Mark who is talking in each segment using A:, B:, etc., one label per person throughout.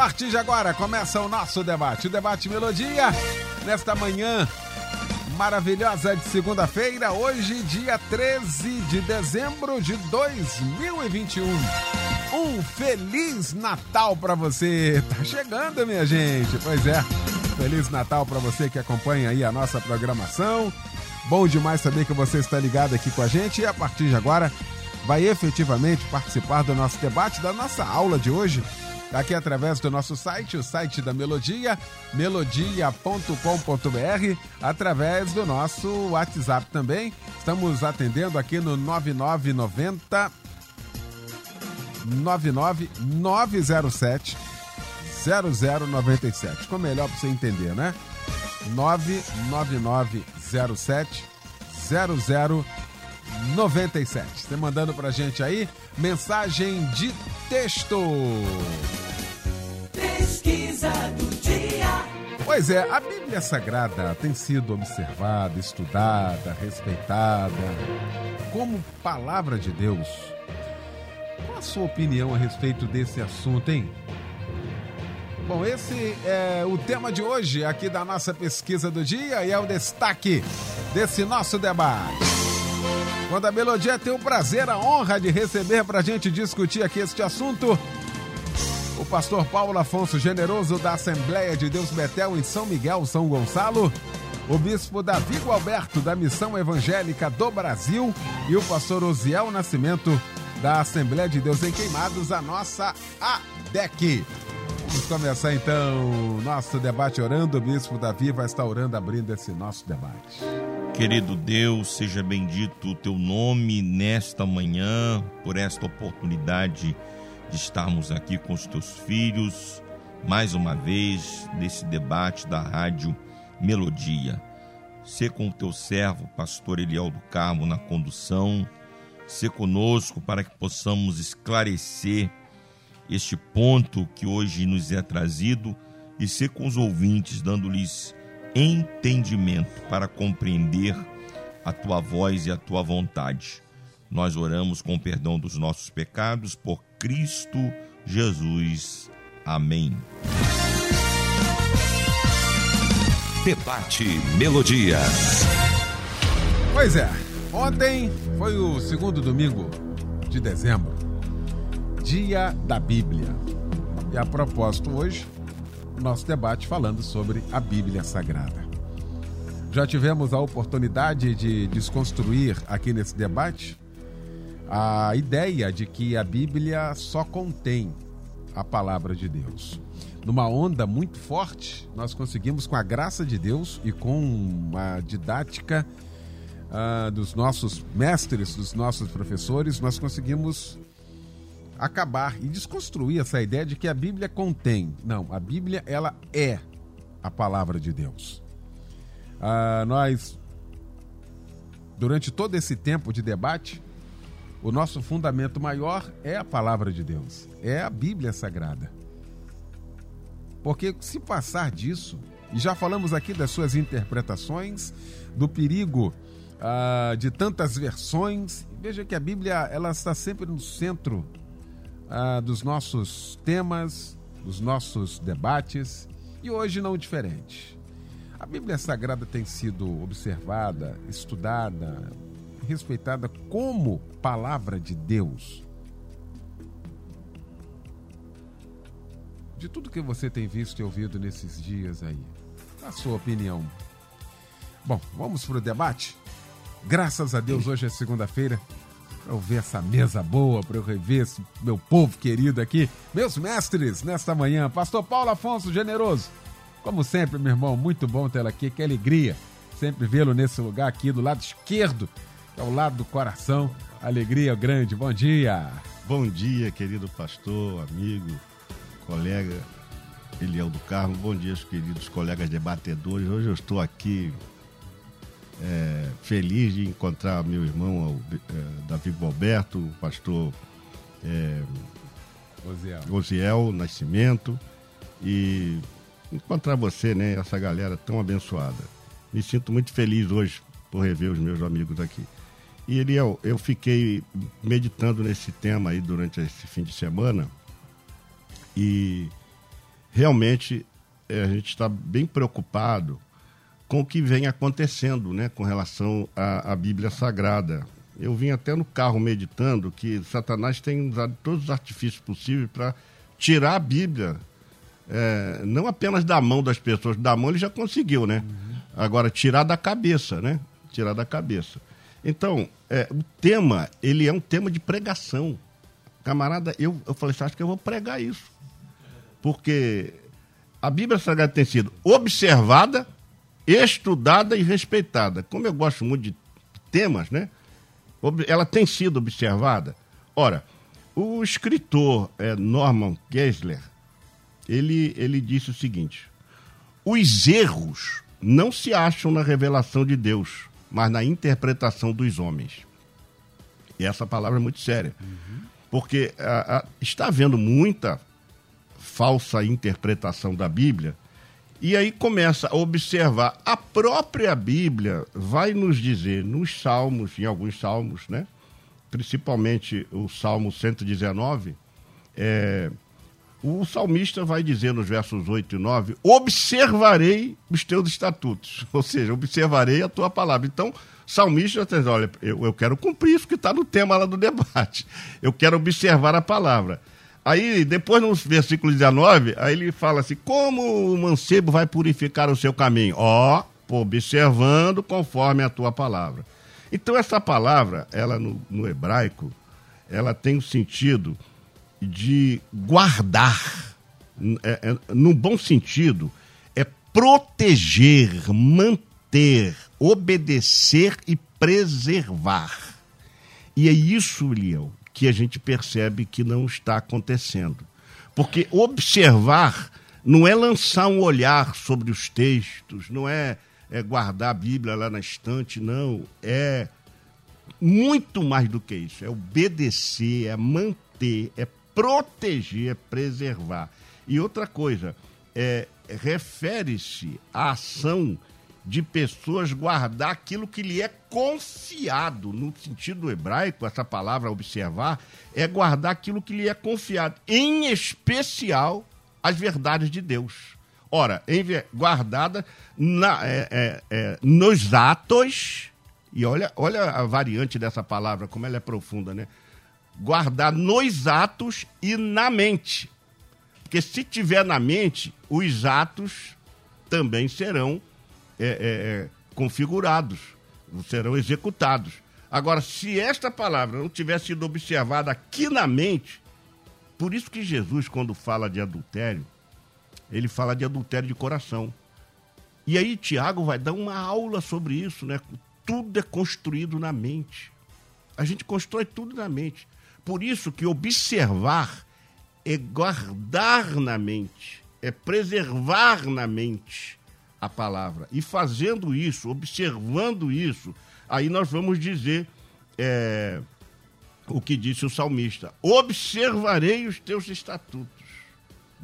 A: partir de agora começa o nosso debate, o debate Melodia, nesta manhã maravilhosa de segunda-feira, hoje, dia 13 de dezembro de 2021. Um feliz Natal para você. Tá chegando, minha gente. Pois é. Feliz Natal para você que acompanha aí a nossa programação. Bom demais saber que você está ligado aqui com a gente e a partir de agora vai efetivamente participar do nosso debate, da nossa aula de hoje aqui através do nosso site, o site da Melodia, melodia.com.br, através do nosso WhatsApp também. Estamos atendendo aqui no 9990 99907 0097. Ficou melhor para você entender, né? 99907 0097. Você mandando pra gente aí mensagem de texto. Pesquisa do dia. Pois é, a Bíblia Sagrada tem sido observada, estudada, respeitada como palavra de Deus. Qual a sua opinião a respeito desse assunto, hein? Bom, esse é o tema de hoje aqui da nossa pesquisa do dia e é o destaque desse nosso debate. Quando a Melodia tem o prazer, a honra de receber para a gente discutir aqui este assunto, o pastor Paulo Afonso Generoso da Assembleia de Deus Betel em São Miguel, São Gonçalo, o bispo Davi Alberto da Missão Evangélica do Brasil e o pastor Osiel Nascimento da Assembleia de Deus em Queimados, a nossa ADEC. Vamos começar então nosso debate orando. O bispo Davi vai estar orando, abrindo esse nosso debate.
B: Querido Deus, seja bendito o teu nome nesta manhã, por esta oportunidade de estarmos aqui com os teus filhos, mais uma vez, nesse debate da Rádio Melodia. Ser com o teu servo, pastor Eliel do Carmo, na condução, ser conosco para que possamos esclarecer este ponto que hoje nos é trazido e ser com os ouvintes, dando-lhes entendimento para compreender a tua voz e a tua vontade. Nós oramos com o perdão dos nossos pecados por Cristo Jesus. Amém.
C: Debate Melodia.
A: Pois é, ontem foi o segundo domingo de dezembro, dia da Bíblia. E a propósito, hoje nosso debate falando sobre a Bíblia Sagrada. Já tivemos a oportunidade de desconstruir aqui nesse debate a ideia de que a Bíblia só contém a palavra de Deus. Numa onda muito forte, nós conseguimos, com a graça de Deus e com a didática uh, dos nossos mestres, dos nossos professores, nós conseguimos acabar e desconstruir essa ideia de que a Bíblia contém. Não, a Bíblia ela é a palavra de Deus. Ah, nós, durante todo esse tempo de debate, o nosso fundamento maior é a palavra de Deus, é a Bíblia Sagrada. Porque se passar disso, e já falamos aqui das suas interpretações, do perigo ah, de tantas versões, veja que a Bíblia ela está sempre no centro ah, dos nossos temas, dos nossos debates e hoje não diferente. A Bíblia Sagrada tem sido observada, estudada, respeitada como palavra de Deus. De tudo que você tem visto e ouvido nesses dias aí, a sua opinião. Bom, vamos para o debate? Graças a Deus, hoje é segunda-feira para eu ver essa mesa boa, para eu rever esse meu povo querido aqui, meus mestres nesta manhã. Pastor Paulo Afonso Generoso, como sempre, meu irmão, muito bom tê-lo aqui, que alegria sempre vê-lo nesse lugar aqui do lado esquerdo, que é o lado do coração. Alegria grande, bom dia.
D: Bom dia, querido pastor, amigo, colega Eliel do Carmo. Bom dia, queridos colegas debatedores. Hoje eu estou aqui é, feliz de encontrar meu irmão é, Davi Alberto, o pastor é, Osiel. Osiel Nascimento e encontrar você, né, essa galera tão abençoada. Me sinto muito feliz hoje por rever os meus amigos aqui. E Eliel, eu fiquei meditando nesse tema aí durante esse fim de semana e realmente é, a gente está bem preocupado com o que vem acontecendo né, com relação à, à Bíblia Sagrada. Eu vim até no carro meditando que Satanás tem usado todos os artifícios possíveis para tirar a Bíblia, é, não apenas da mão das pessoas, da mão ele já conseguiu, né? Uhum. Agora, tirar da cabeça, né? Tirar da cabeça. Então, é, o tema, ele é um tema de pregação. Camarada, eu, eu falei, acho que eu vou pregar isso porque a Bíblia Sagrada tem sido observada, estudada e respeitada. Como eu gosto muito de temas, né? Ela tem sido observada. Ora, o escritor é, Norman Geisler, ele, ele disse o seguinte: os erros não se acham na revelação de Deus, mas na interpretação dos homens. E essa palavra é muito séria. Uhum. Porque a, a, está havendo muita falsa interpretação da Bíblia. E aí começa a observar. A própria Bíblia vai nos dizer, nos salmos, em alguns salmos, né? principalmente o Salmo 119, é, o salmista vai dizer nos versos 8 e 9: Observarei os teus estatutos, ou seja, observarei a tua palavra. Então, salmista diz: Olha, eu, eu quero cumprir isso que está no tema lá do debate, eu quero observar a palavra. Aí, depois no versículo 19, aí ele fala assim: como o mancebo vai purificar o seu caminho? Ó, oh, observando conforme a tua palavra. Então, essa palavra, ela no, no hebraico, ela tem o sentido de guardar, é, é, no bom sentido, é proteger, manter, obedecer e preservar. E é isso, Leão, que a gente percebe que não está acontecendo. Porque observar não é lançar um olhar sobre os textos, não é, é guardar a Bíblia lá na estante, não. É muito mais do que isso. É obedecer, é manter, é proteger, é preservar. E outra coisa, é, refere-se à ação de pessoas guardar aquilo que lhe é confiado. No sentido hebraico, essa palavra observar é guardar aquilo que lhe é confiado, em especial as verdades de Deus. Ora, guardada na, é, é, é, nos atos, e olha, olha a variante dessa palavra, como ela é profunda, né? Guardar nos atos e na mente. Porque se tiver na mente, os atos também serão é, é, é, configurados, serão executados. Agora, se esta palavra não tivesse sido observada aqui na mente, por isso que Jesus, quando fala de adultério, ele fala de adultério de coração. E aí Tiago vai dar uma aula sobre isso, né? Tudo é construído na mente. A gente constrói tudo na mente. Por isso que observar é guardar na mente, é preservar na mente a palavra. E fazendo isso, observando isso, aí nós vamos dizer é, o que disse o salmista: observarei os teus estatutos,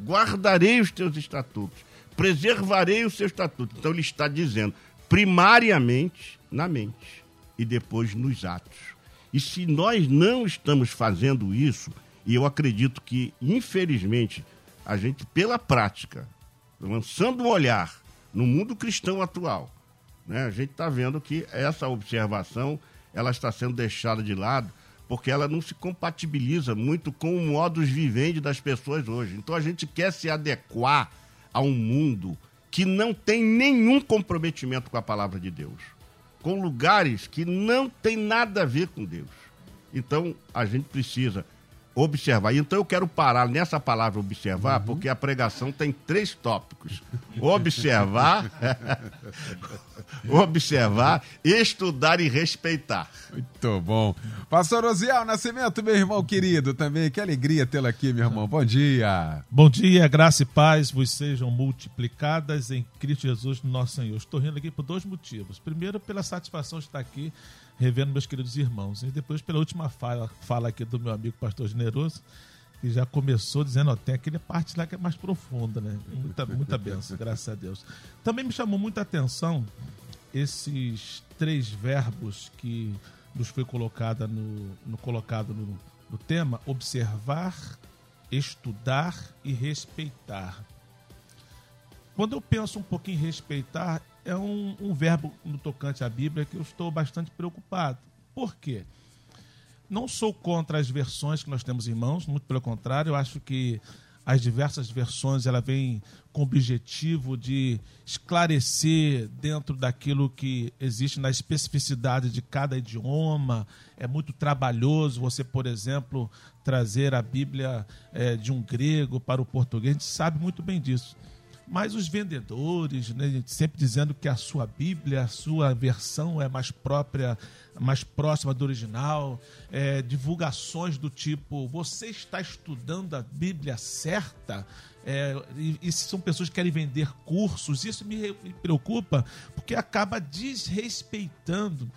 D: guardarei os teus estatutos, preservarei os seus estatutos. Então ele está dizendo, primariamente na mente e depois nos atos. E se nós não estamos fazendo isso, e eu acredito que, infelizmente, a gente, pela prática, lançando um olhar no mundo cristão atual, né, a gente está vendo que essa observação ela está sendo deixada de lado porque ela não se compatibiliza muito com o modus vivendi das pessoas hoje. Então a gente quer se adequar a um mundo que não tem nenhum comprometimento com a palavra de Deus, com lugares que não tem nada a ver com Deus. Então a gente precisa observar. Então eu quero parar nessa palavra observar, uhum. porque a pregação tem três tópicos: observar, observar, estudar e respeitar.
A: Muito bom. Pastor Osiel Nascimento, meu irmão querido, também. Que alegria tê-lo aqui, meu irmão. Bom dia.
E: Bom dia, graça e paz vos sejam multiplicadas em Cristo Jesus, nosso Senhor. Estou rindo aqui por dois motivos. Primeiro, pela satisfação de estar aqui revendo meus queridos irmãos. E depois pela última fala, fala aqui do meu amigo pastor Generoso, que já começou dizendo, ó, tem aquele parte lá que é mais profunda, né? Muita, muita benção, graças a Deus. Também me chamou muita atenção esses três verbos que nos foi colocada no, no colocado no, no tema: observar, estudar e respeitar. Quando eu penso um pouquinho em respeitar, é um, um verbo no tocante à Bíblia que eu estou bastante preocupado. Por quê? Não sou contra as versões que nós temos em mãos, muito pelo contrário, eu acho que as diversas versões ela vem com o objetivo de esclarecer dentro daquilo que existe na especificidade de cada idioma. É muito trabalhoso você, por exemplo, trazer a Bíblia é, de um grego para o português. A gente sabe muito bem disso mas os vendedores, né, sempre dizendo que a sua Bíblia, a sua versão é mais própria, mais próxima do original, é, divulgações do tipo: você está estudando a Bíblia certa? É, e, e, são pessoas que querem vender cursos, isso me, me preocupa, porque acaba desrespeitando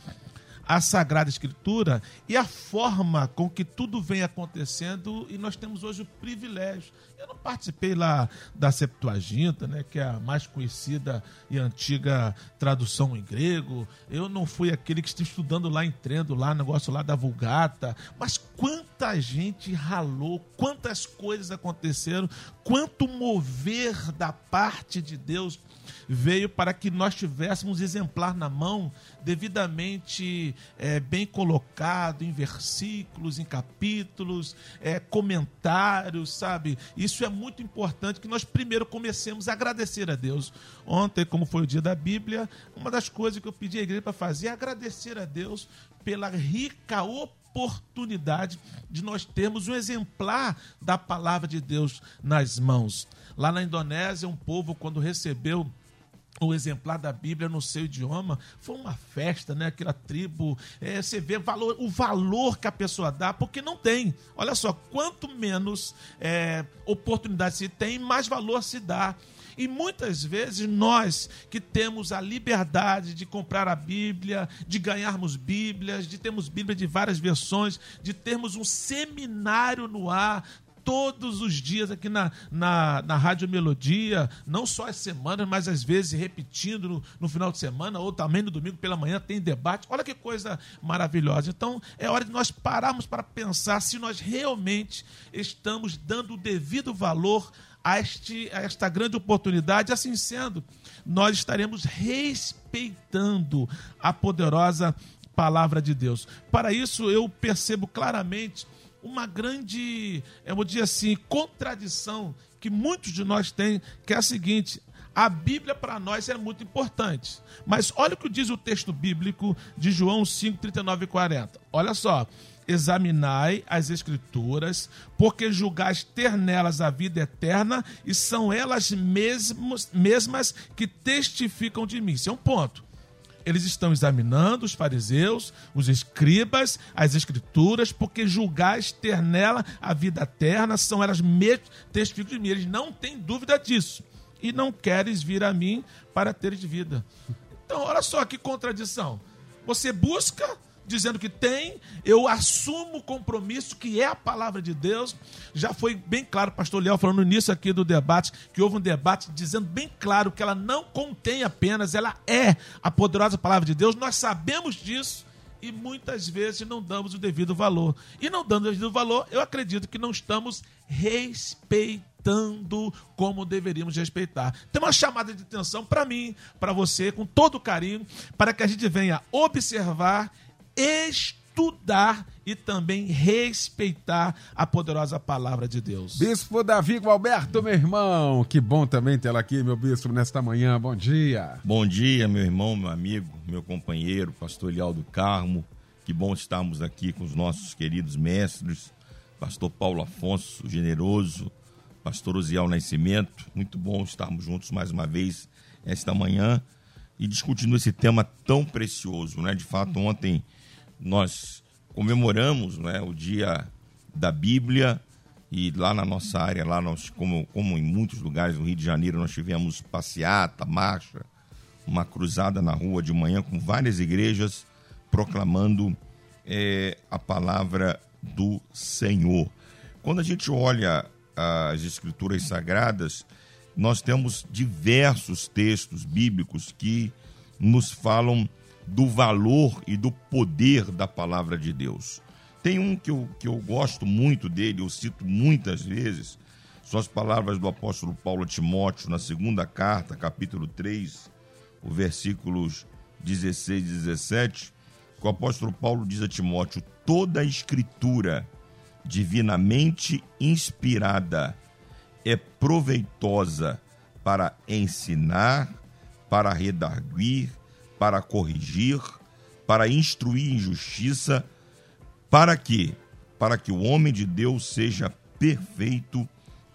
E: a Sagrada Escritura e a forma com que tudo vem acontecendo e nós temos hoje o privilégio. Eu não participei lá da Septuaginta, né, que é a mais conhecida e antiga tradução em grego. Eu não fui aquele que está estudando lá, entrando lá, negócio lá da Vulgata. Mas quanta gente ralou, quantas coisas aconteceram, quanto mover da parte de Deus veio para que nós tivéssemos exemplar na mão, devidamente é, bem colocado em versículos, em capítulos, é, comentários, sabe? Isso é muito importante que nós primeiro comecemos a agradecer a Deus. Ontem, como foi o dia da Bíblia, uma das coisas que eu pedi à igreja para fazer é agradecer a Deus pela rica oportunidade de nós termos um exemplar da palavra de Deus nas mãos. Lá na Indonésia, um povo, quando recebeu o exemplar da Bíblia no seu idioma, foi uma festa, né? Aquela tribo, é, você vê valor, o valor que a pessoa dá, porque não tem. Olha só, quanto menos é, oportunidade se tem, mais valor se dá. E muitas vezes nós que temos a liberdade de comprar a Bíblia, de ganharmos Bíblias, de termos Bíblia de várias versões, de termos um seminário no ar, todos os dias aqui na, na, na Rádio Melodia, não só as semanas, mas às vezes repetindo no, no, final de semana, ou também no domingo pela manhã tem debate. Olha que coisa maravilhosa. Então é hora de nós pararmos para pensar se nós realmente estamos dando o devido valor a, este, a esta grande oportunidade. Assim sendo, nós estaremos respeitando a poderosa palavra de Deus. Para isso, eu percebo claramente uma grande, eu vou dizer assim, contradição que muitos de nós têm, que é a seguinte: a Bíblia para nós é muito importante. Mas olha o que diz o texto bíblico de João 5, 39 e 40. Olha só. Examinai as Escrituras, porque julgais ter nelas a vida eterna, e são elas mesmos, mesmas que testificam de mim. Isso é um ponto. Eles estão examinando os fariseus, os escribas, as escrituras, porque julgais ter nela a vida eterna, são elas mesmas testificos de mim. Eles não têm dúvida disso. E não queres vir a mim para teres vida. Então, olha só que contradição. Você busca dizendo que tem, eu assumo o compromisso que é a palavra de Deus. Já foi bem claro, pastor Léo falando início aqui do debate, que houve um debate dizendo bem claro que ela não contém apenas, ela é a poderosa palavra de Deus. Nós sabemos disso e muitas vezes não damos o devido valor. E não dando o devido valor, eu acredito que não estamos respeitando como deveríamos respeitar. Tem uma chamada de atenção para mim, para você, com todo carinho, para que a gente venha observar estudar e também respeitar a poderosa palavra de Deus.
A: Bispo Davi Gualberto, meu irmão, que bom também tê-lo aqui, meu bispo, nesta manhã. Bom dia.
B: Bom dia, meu irmão, meu amigo, meu companheiro, pastor Elial do Carmo. Que bom estarmos aqui com os nossos queridos mestres pastor Paulo Afonso, generoso, pastor Osiel Nascimento. Muito bom estarmos juntos mais uma vez esta manhã e discutindo esse tema tão precioso. Né? De fato, ontem nós comemoramos né, o dia da Bíblia e lá na nossa área, lá nós, como, como em muitos lugares no Rio de Janeiro, nós tivemos passeata, marcha, uma cruzada na rua de manhã com várias igrejas proclamando é, a palavra do Senhor. Quando a gente olha as escrituras sagradas, nós temos diversos textos bíblicos que nos falam do valor e do poder da palavra de Deus. Tem um que eu, que eu gosto muito dele, eu cito muitas vezes, são as palavras do apóstolo Paulo a Timóteo na segunda carta, capítulo 3, os versículos 16 e 17, que o apóstolo Paulo diz a Timóteo: toda a escritura divinamente inspirada é proveitosa para ensinar, para redarguir, para corrigir, para instruir em justiça, para que para que o homem de Deus seja perfeito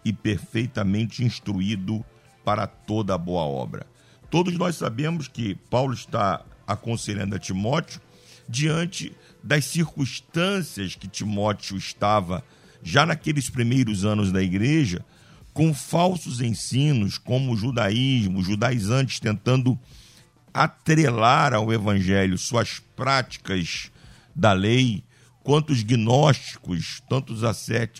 B: e perfeitamente instruído para toda boa obra. Todos nós sabemos que Paulo está aconselhando a Timóteo diante das circunstâncias que Timóteo estava já naqueles primeiros anos da igreja, com falsos ensinos como o judaísmo, judaizantes tentando atrelar ao evangelho suas práticas da lei, quanto os gnósticos, tanto os,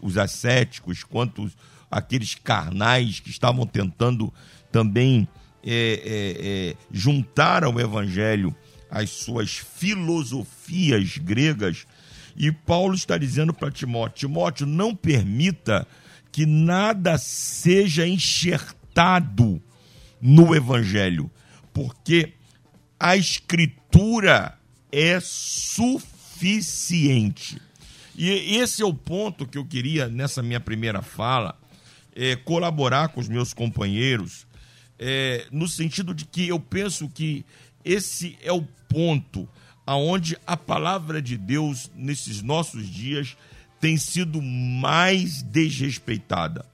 B: os ascéticos, quanto aqueles carnais que estavam tentando também é, é, é, juntar ao evangelho as suas filosofias gregas. E Paulo está dizendo para Timóteo: Timóteo, não permita que nada seja enxertado no evangelho, porque a escritura é suficiente. E esse é o ponto que eu queria, nessa minha primeira fala, é, colaborar com os meus companheiros, é, no sentido de que eu penso que esse é o ponto aonde a palavra de Deus nesses nossos dias tem sido mais desrespeitada.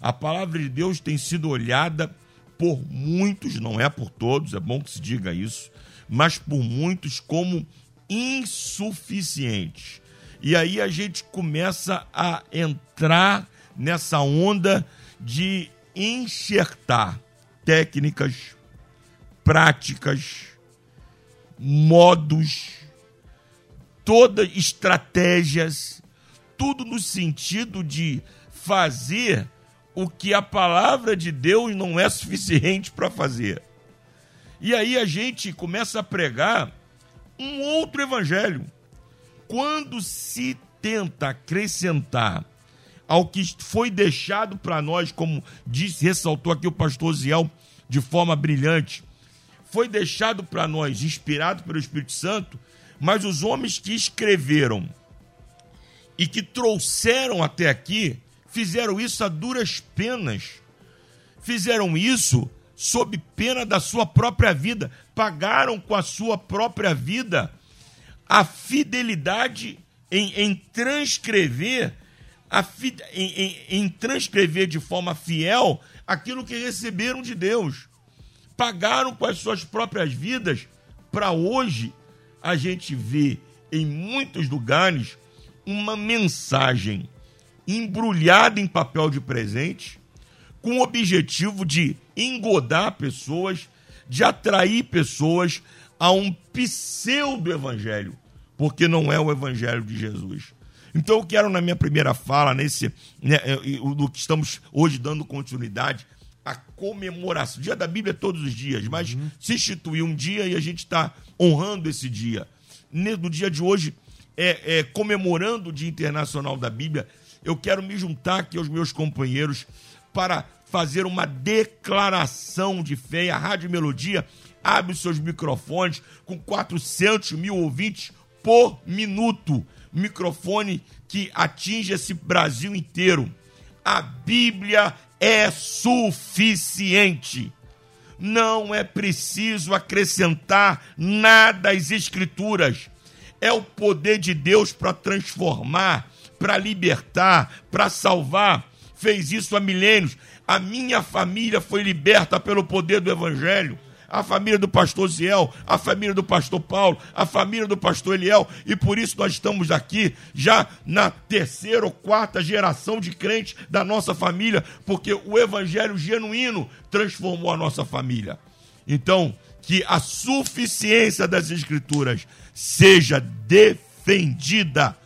B: A palavra de Deus tem sido olhada por muitos, não é por todos, é bom que se diga isso, mas por muitos como insuficiente. E aí a gente começa a entrar nessa onda de enxertar técnicas, práticas, modos, todas estratégias, tudo no sentido de fazer o que a palavra de Deus não é suficiente para fazer. E aí a gente começa a pregar um outro evangelho. Quando se tenta acrescentar ao que foi deixado para nós, como disse, ressaltou aqui o pastor Ziel de forma brilhante, foi deixado para nós, inspirado pelo Espírito Santo, mas os homens que escreveram e que trouxeram até aqui, fizeram isso a duras penas. Fizeram isso sob pena da sua própria vida, pagaram com a sua própria vida a fidelidade em, em transcrever a, em, em, em transcrever de forma fiel aquilo que receberam de Deus. Pagaram com as suas próprias vidas para hoje a gente ver em muitos lugares uma mensagem embrulhada em papel de presente com o objetivo de engodar pessoas, de atrair pessoas a um pseudo-evangelho, porque não é o evangelho de Jesus. Então eu quero, na minha primeira fala, nesse né, do que estamos hoje dando continuidade, a comemoração. Dia da Bíblia é todos os dias, mas uhum. se instituiu um dia e a gente está honrando esse dia. No dia de hoje, é, é, comemorando o Dia Internacional da Bíblia, eu quero me juntar aqui aos meus companheiros para fazer uma declaração de fé. A Rádio Melodia abre os seus microfones com 400 mil ouvintes por minuto. Microfone que atinge esse Brasil inteiro. A Bíblia é suficiente. Não é preciso acrescentar nada às Escrituras. É o poder de Deus para transformar, para libertar, para salvar. Fez isso há milênios. A minha família foi liberta pelo poder do Evangelho a família do pastor Ziel, a família do pastor Paulo, a família do pastor Eliel, e por isso nós estamos aqui já na terceira ou quarta geração de crentes da nossa família, porque o evangelho genuíno transformou a nossa família. Então, que a suficiência das escrituras seja defendida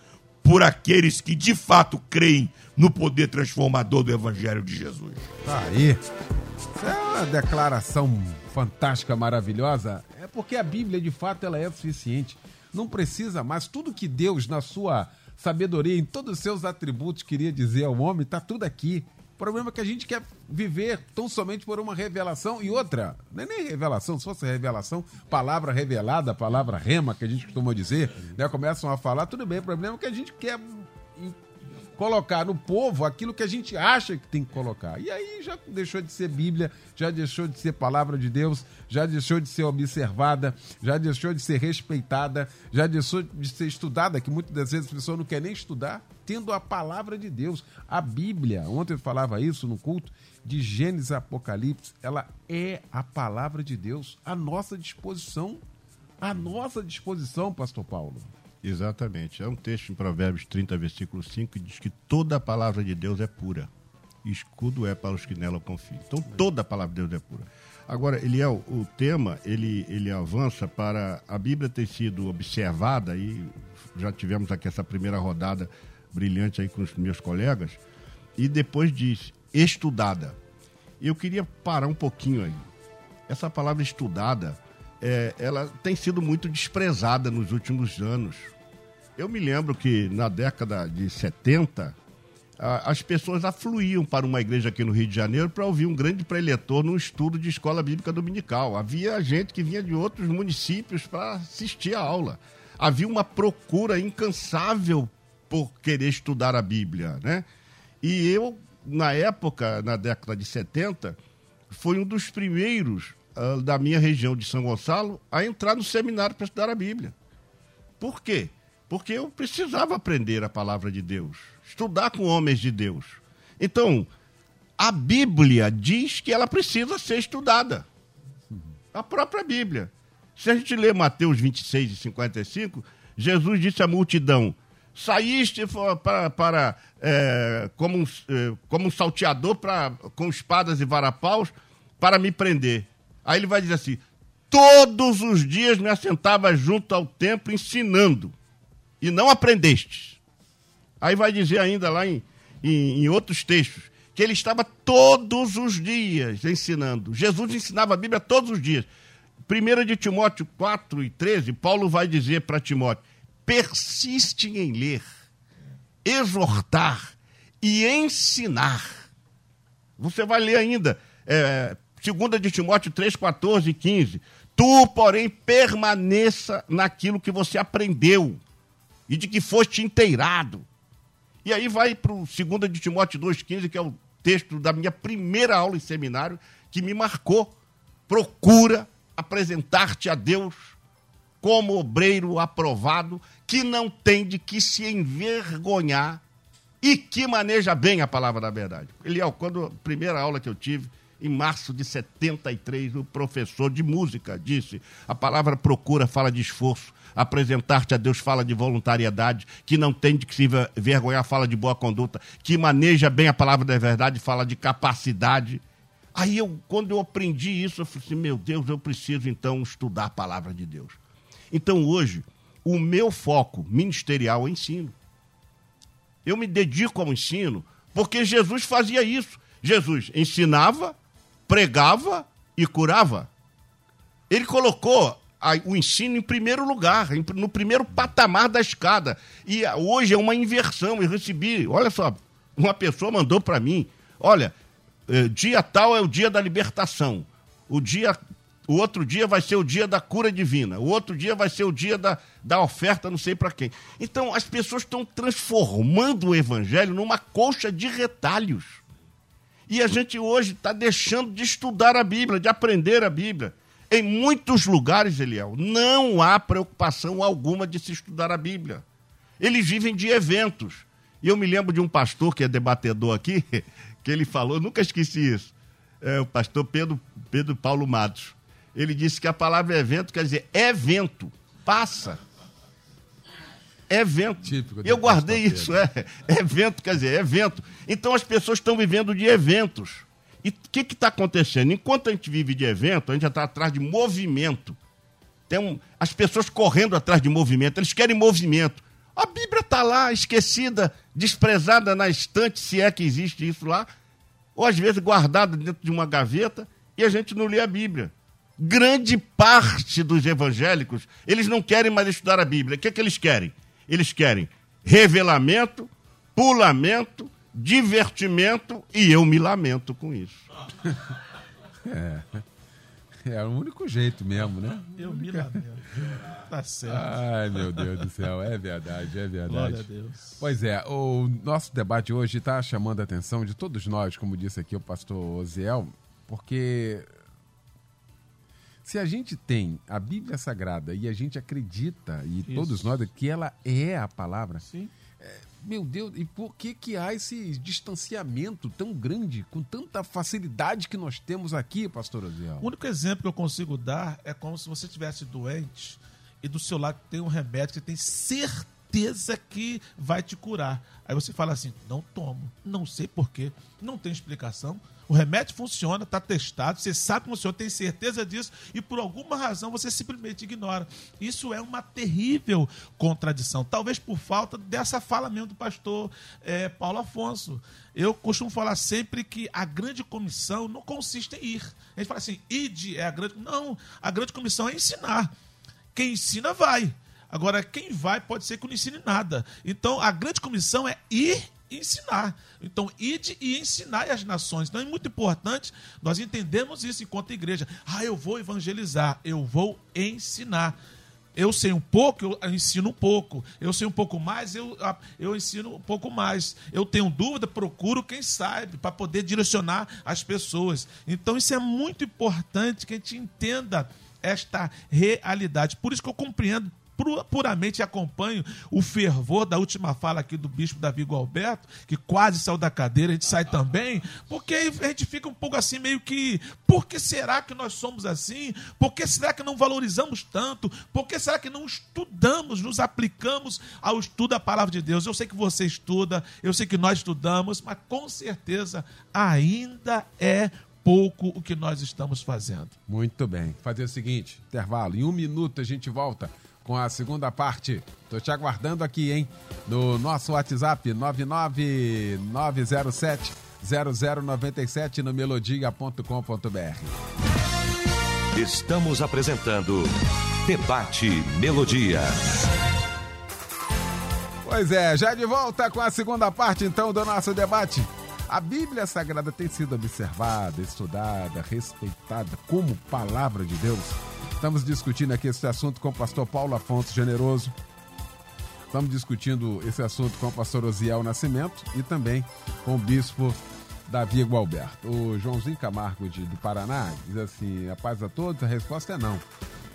B: por aqueles que de fato creem no poder transformador do evangelho de Jesus.
A: Tá aí. Isso é uma declaração fantástica, maravilhosa, é porque a Bíblia, de fato, ela é suficiente. Não precisa mais. Tudo que Deus, na sua sabedoria, em todos os seus atributos, queria dizer ao homem, está tudo aqui. O problema é que a gente quer viver tão somente por uma revelação e outra. Não é nem revelação, se fosse revelação, palavra revelada, palavra rema, que a gente costuma dizer, né? Começam a falar, tudo bem, o problema é que a gente quer colocar no povo aquilo que a gente acha que tem que colocar. E aí já deixou de ser Bíblia, já deixou de ser palavra de Deus, já deixou de ser observada, já deixou de ser respeitada, já deixou de ser estudada, que muitas das vezes a pessoa não quer nem estudar, tendo a palavra de Deus. A Bíblia, ontem eu falava isso no culto, de Gênesis Apocalipse, ela é a palavra de Deus à nossa disposição. À nossa disposição, Pastor Paulo.
D: Exatamente. É um texto em Provérbios 30, versículo 5, que diz que toda a palavra de Deus é pura. escudo é para os que nela confiam. Então, toda a palavra de Deus é pura. Agora, Eliel, o tema, ele, ele avança para... A Bíblia ter sido observada, e já tivemos aqui essa primeira rodada brilhante aí com os meus colegas, e depois diz, estudada. Eu queria parar um pouquinho aí. Essa palavra estudada é, ela tem sido muito desprezada nos últimos anos. Eu me lembro que na década de 70, a, as pessoas afluíam para uma igreja aqui no Rio de Janeiro para ouvir um grande preletor num estudo de escola bíblica dominical. Havia gente que vinha de outros municípios para assistir a aula. Havia uma procura incansável por querer estudar a Bíblia, né? E eu, na época, na década de 70, fui um dos primeiros uh, da minha região de São Gonçalo a entrar no seminário para estudar a Bíblia. Por quê? Porque eu precisava aprender a palavra de Deus, estudar com homens de Deus. Então, a Bíblia diz que ela precisa ser estudada. A própria Bíblia. Se a gente ler Mateus 26 e 55, Jesus disse à multidão: Saíste para, para é, como, um, é, como um salteador pra, com espadas e varapaus para me prender. Aí ele vai dizer assim: todos os dias me assentava junto ao templo ensinando, e não aprendestes. Aí vai dizer ainda lá em, em, em outros textos que ele estava todos os dias ensinando. Jesus ensinava a Bíblia todos os dias. 1 de Timóteo 4 e 13, Paulo vai dizer para Timóteo: persiste em ler, exortar e ensinar. Você vai ler ainda é, 2 de Timóteo 3, 14 e 15. Tu, porém, permaneça naquilo que você aprendeu e de que foste inteirado. E aí vai para o 2 de Timóteo 2,15, que é o texto da minha primeira aula em seminário, que me marcou. Procura apresentar-te a Deus como obreiro aprovado, que não tem de que se envergonhar e que maneja bem a palavra da verdade. Eliel, quando a primeira aula que eu tive, em março de 73, o professor de música disse: a palavra procura fala de esforço, apresentar-te a Deus fala de voluntariedade, que não tem de que se vergonhar fala de boa conduta, que maneja bem a palavra da verdade fala de capacidade. Aí eu, quando eu aprendi isso, eu falei assim: meu Deus, eu preciso então estudar a palavra de Deus. Então hoje, o meu foco ministerial é ensino. Eu me dedico ao ensino porque Jesus fazia isso. Jesus ensinava, pregava e curava. Ele colocou o ensino em primeiro lugar, no primeiro patamar da escada. E hoje é uma inversão. Eu recebi, olha só, uma pessoa mandou para mim: olha, eh, dia tal é o dia da libertação. O dia. O outro dia vai ser o dia da cura divina. O outro dia vai ser o dia da, da oferta, não sei para quem. Então, as pessoas estão transformando o evangelho numa colcha de retalhos. E a gente hoje está deixando de estudar a Bíblia, de aprender a Bíblia. Em muitos lugares, Eliel, não há preocupação alguma de se estudar a Bíblia. Eles vivem de eventos. E eu me lembro de um pastor que é debatedor aqui, que ele falou, nunca esqueci isso, é, o pastor Pedro, Pedro Paulo Matos. Ele disse que a palavra evento quer dizer evento, passa. Evento. Típico eu guardei isso, é. Evento quer dizer evento. Então as pessoas estão vivendo de eventos. E o que está acontecendo? Enquanto a gente vive de evento, a gente já está atrás de movimento. Tem um, as pessoas correndo atrás de movimento, eles querem movimento. A Bíblia está lá, esquecida, desprezada na estante, se é que existe isso lá, ou às vezes guardada dentro de uma gaveta, e a gente não lê a Bíblia. Grande parte dos evangélicos, eles não querem mais estudar a Bíblia. O que, é que eles querem? Eles querem revelamento, pulamento, divertimento, e eu me lamento com isso.
A: É. É o único jeito mesmo, né?
E: Eu me lamento. Tá certo.
A: Ai, meu Deus do céu. É verdade, é verdade.
E: Glória a Deus.
A: Pois é, o nosso debate hoje está chamando a atenção de todos nós, como disse aqui o pastor Oziel, porque se a gente tem a Bíblia Sagrada e a gente acredita, e Isso. todos nós, que ela é a palavra,
E: Sim.
A: É, meu Deus, e por que, que há esse distanciamento tão grande, com tanta facilidade que nós temos aqui, pastor Oziel?
E: O único exemplo que eu consigo dar é como se você estivesse doente e do seu lado tem um remédio que você tem certeza que vai te curar. Aí você fala assim: não tomo, não sei porquê, não tem explicação. O remédio funciona, está testado, você sabe que funciona, tem certeza disso, e por alguma razão você simplesmente ignora. Isso é uma terrível contradição. Talvez por falta dessa fala mesmo do pastor é, Paulo Afonso. Eu costumo falar sempre que a grande comissão não consiste em ir. A gente fala assim, ide é a grande. Não, a grande comissão é ensinar. Quem ensina, vai. Agora, quem vai pode ser que não ensine nada. Então, a grande comissão é ir ensinar. Então, ide e ensinai as nações. Então, é muito importante nós entendermos isso enquanto igreja. Ah, eu vou evangelizar, eu vou ensinar. Eu sei um pouco, eu ensino um pouco. Eu sei um pouco mais, eu, eu ensino um pouco mais. Eu tenho dúvida, procuro quem sabe, para poder direcionar as pessoas. Então, isso é muito importante que a gente entenda esta realidade. Por isso que eu compreendo puramente acompanho o fervor da última fala aqui do bispo Davi Gualberto, que quase saiu da cadeira, a gente sai também, porque a gente fica um pouco assim, meio que, por que será que nós somos assim? Por que será que não valorizamos tanto? Por que será que não estudamos, nos aplicamos ao estudo da palavra de Deus? Eu sei que você estuda, eu sei que nós estudamos, mas com certeza ainda é pouco o que nós estamos fazendo.
A: Muito bem. Fazer o seguinte, intervalo. Em um minuto a gente volta com a segunda parte. Estou te aguardando aqui, hein? No nosso WhatsApp 99907 0097 no melodia.com.br.
C: Estamos apresentando Debate Melodia.
A: Pois é, já de volta com a segunda parte então do nosso debate. A Bíblia Sagrada tem sido observada, estudada, respeitada como palavra de Deus Estamos discutindo aqui esse assunto com o pastor Paulo Afonso Generoso. Estamos discutindo esse assunto com o pastor Osiel Nascimento e também com o bispo Davi Gualberto. O Joãozinho Camargo de, do Paraná diz assim: a paz a todos, a resposta é não.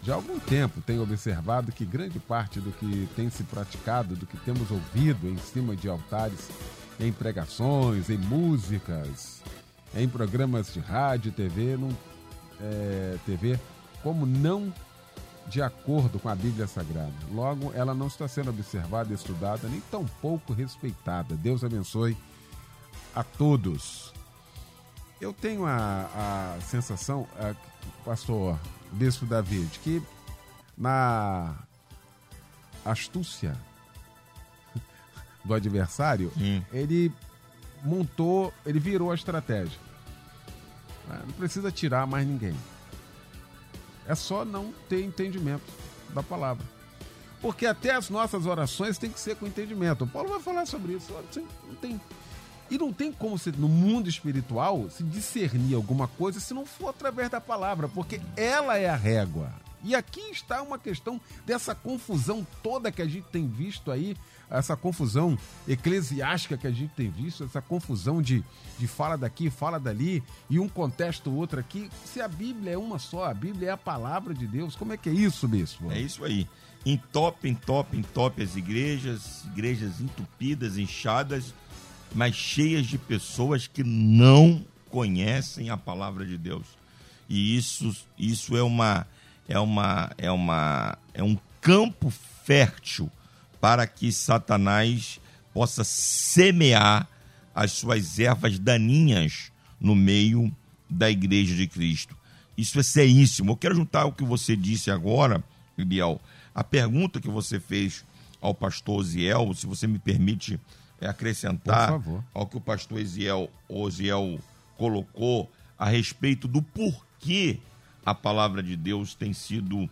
A: Já há algum tempo tenho observado que grande parte do que tem se praticado, do que temos ouvido em cima de altares, em pregações, em músicas, em programas de rádio, TV, não, é, TV como não de acordo com a Bíblia Sagrada. Logo, ela não está sendo observada estudada, nem tampouco respeitada. Deus abençoe a todos. Eu tenho a, a sensação, a, pastor Bispo David, que na astúcia do adversário, hum. ele montou, ele virou a estratégia. Não precisa tirar mais ninguém. É só não ter entendimento da palavra. Porque até as nossas orações têm que ser com entendimento. O Paulo vai falar sobre isso. Não tem, e não tem como, se, no mundo espiritual, se discernir alguma coisa se não for através da palavra, porque ela é a régua. E aqui está uma questão dessa confusão toda que a gente tem visto aí, essa confusão eclesiástica que a gente tem visto, essa confusão de, de fala daqui, fala dali, e um contesta o outro aqui. Se a Bíblia é uma só, a Bíblia é a palavra de Deus, como é que é isso, bispo?
B: É isso aí. Entope, entope, entope as igrejas, igrejas entupidas, inchadas, mas cheias de pessoas que não conhecem a palavra de Deus. E isso, isso é uma é uma é uma é um campo fértil para que Satanás possa semear as suas ervas daninhas no meio da igreja de Cristo. Isso é seríssimo. Eu quero juntar o que você disse agora, Biel, a pergunta que você fez ao pastor Oziel, se você me permite é, acrescentar ao que o pastor Oziel, Oziel colocou a respeito do porquê a palavra de Deus tem sido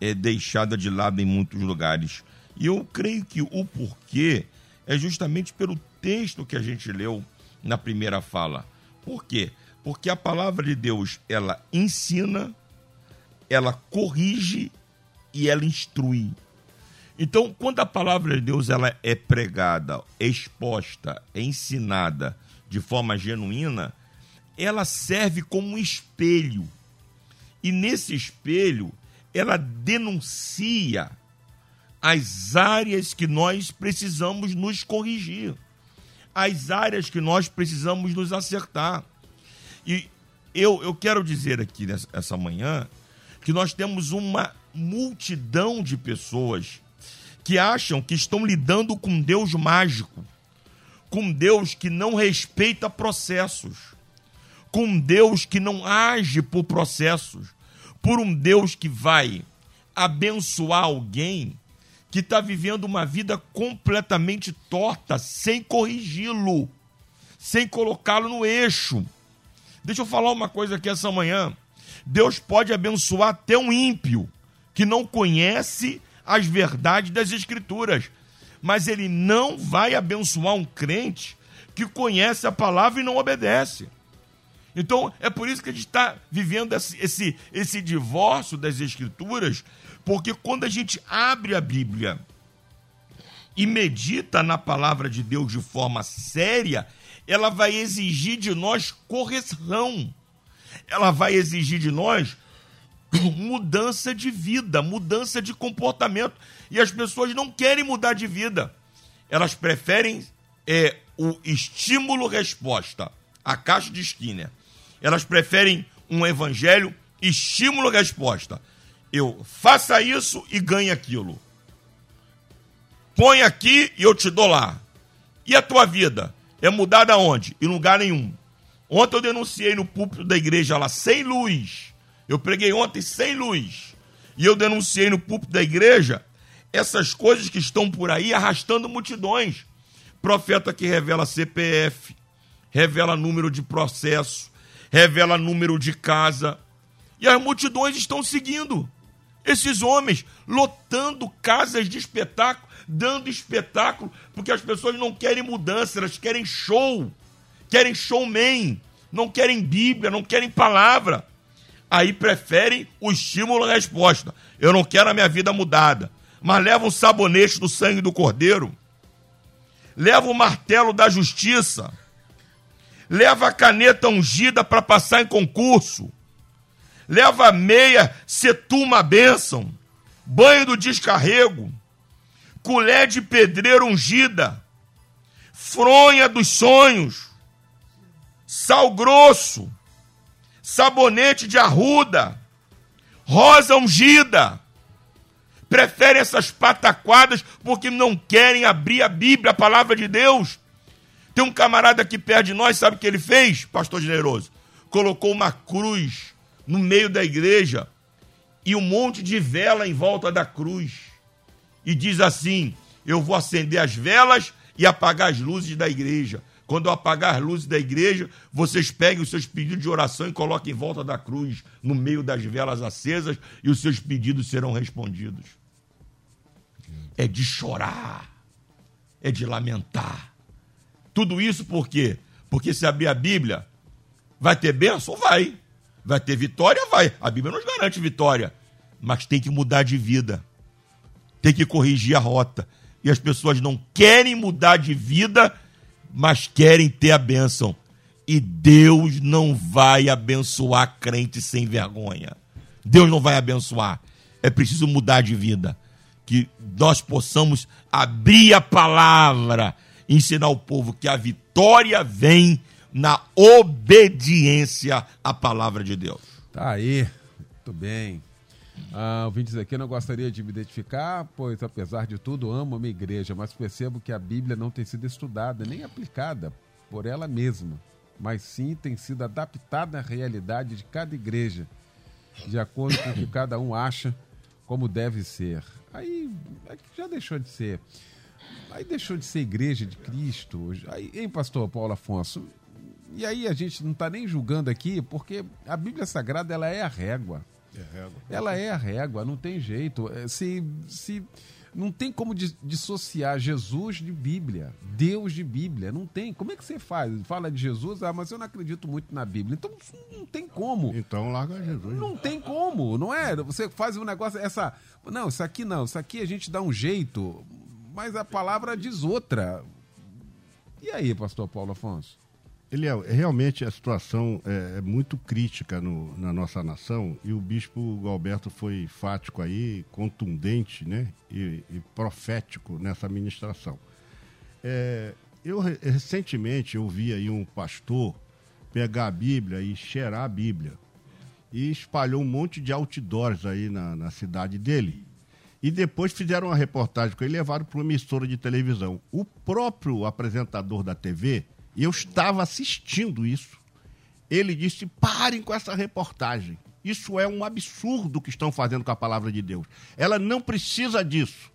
B: é, deixada de lado em muitos lugares. E eu creio que o porquê é justamente pelo texto que a gente leu na primeira fala. Por quê? Porque a palavra de Deus, ela ensina, ela corrige e ela instrui. Então, quando a palavra de Deus ela é pregada, exposta, ensinada de forma genuína, ela serve como um espelho. E nesse espelho, ela denuncia as áreas que nós precisamos nos corrigir, as áreas que nós precisamos nos acertar. E eu, eu quero dizer aqui nessa manhã que nós temos uma multidão de pessoas que acham que estão lidando com Deus mágico, com Deus que não respeita processos, com Deus que não age por processos, por um Deus que vai abençoar alguém que está vivendo uma vida completamente torta, sem corrigi-lo, sem colocá-lo no eixo. Deixa eu falar uma coisa aqui essa manhã. Deus pode abençoar até um ímpio que não conhece as verdades das Escrituras, mas ele não vai abençoar um crente que conhece a palavra e não obedece. Então, é por isso que a gente está vivendo esse, esse, esse divórcio das Escrituras, porque quando a gente abre a Bíblia e medita na palavra de Deus de forma séria, ela vai exigir de nós correção. Ela vai exigir de nós mudança de vida, mudança de comportamento. E as pessoas não querem mudar de vida. Elas preferem é, o estímulo-resposta, a caixa de Skinner. Elas preferem um evangelho estímulo-resposta eu faça isso e ganhe aquilo. Põe aqui e eu te dou lá. E a tua vida? É mudada onde? Em lugar nenhum. Ontem eu denunciei no púlpito da igreja lá, sem luz. Eu preguei ontem sem luz. E eu denunciei no púlpito da igreja essas coisas que estão por aí arrastando multidões. Profeta que revela CPF, revela número de processo, revela número de casa. E as multidões estão seguindo. Esses homens lotando casas de espetáculo, dando espetáculo, porque as pessoas não querem mudança, elas querem show, querem showman, não querem Bíblia, não querem palavra. Aí preferem o estímulo à resposta. Eu não quero a minha vida mudada. Mas leva um sabonete do sangue do cordeiro, leva o martelo da justiça, leva a caneta ungida para passar em concurso. Leva a meia, setuma a bênção, banho do descarrego, colher de pedreiro ungida, fronha dos sonhos, sal grosso, sabonete de arruda, rosa ungida. Preferem essas pataquadas porque não querem abrir a Bíblia, a palavra de Deus. Tem um camarada aqui perto de nós, sabe o que ele fez, pastor generoso? Colocou uma cruz no meio da igreja e um monte de vela em volta da cruz. E diz assim: Eu vou acender as velas e apagar as luzes da igreja. Quando eu apagar as luzes da igreja, vocês peguem os seus pedidos de oração e coloquem em volta da cruz, no meio das velas acesas, e os seus pedidos serão respondidos. É de chorar, é de lamentar. Tudo isso por quê? Porque se abrir a Bíblia, vai ter bênção? Vai. Vai ter vitória? Vai. A Bíblia nos garante vitória. mas tem que mudar de vida. Tem que corrigir a rota. E as pessoas não querem mudar de vida, mas querem ter a bênção. E Deus não vai abençoar crente sem vergonha. Deus não vai abençoar. É preciso mudar de vida. Que nós possamos abrir a palavra, ensinar o povo que a vitória vem na obediência à palavra de Deus.
A: Tá aí, muito bem. Ah, ouvintes aqui, não gostaria de me identificar, pois apesar de tudo amo a minha igreja, mas percebo que a Bíblia não tem sido estudada nem aplicada por ela mesma, mas sim tem sido adaptada à realidade de cada igreja, de acordo com o que cada um acha como deve ser. Aí é já deixou de ser. Aí deixou de ser igreja de Cristo. Aí, hein, pastor Paulo Afonso? E aí a gente não está nem julgando aqui, porque a Bíblia Sagrada ela é a régua. É régua. Ela é a régua, não tem jeito. É, se, se não tem como dissociar Jesus de Bíblia, Deus de Bíblia, não tem. Como é que você faz? Fala de Jesus, ah, mas eu não acredito muito na Bíblia. Então não tem como.
D: Então larga Jesus.
A: Não tem como, não é? Você faz um negócio essa, não, isso aqui não, isso aqui a gente dá um jeito, mas a palavra diz outra. E aí, pastor Paulo Afonso?
D: Ele é, realmente a situação é, é muito crítica no, na nossa nação e o bispo Galberto foi fático aí, contundente, né, e, e profético nessa administração. É, eu recentemente ouvi aí um pastor pegar a Bíblia e cheirar a Bíblia e espalhou um monte de outdoors aí na, na cidade dele. E depois fizeram uma reportagem com ele e levaram para uma emissora de televisão. O próprio apresentador da TV eu estava assistindo isso. Ele disse: parem com essa reportagem. Isso é um absurdo que estão fazendo com a palavra de Deus. Ela não precisa disso.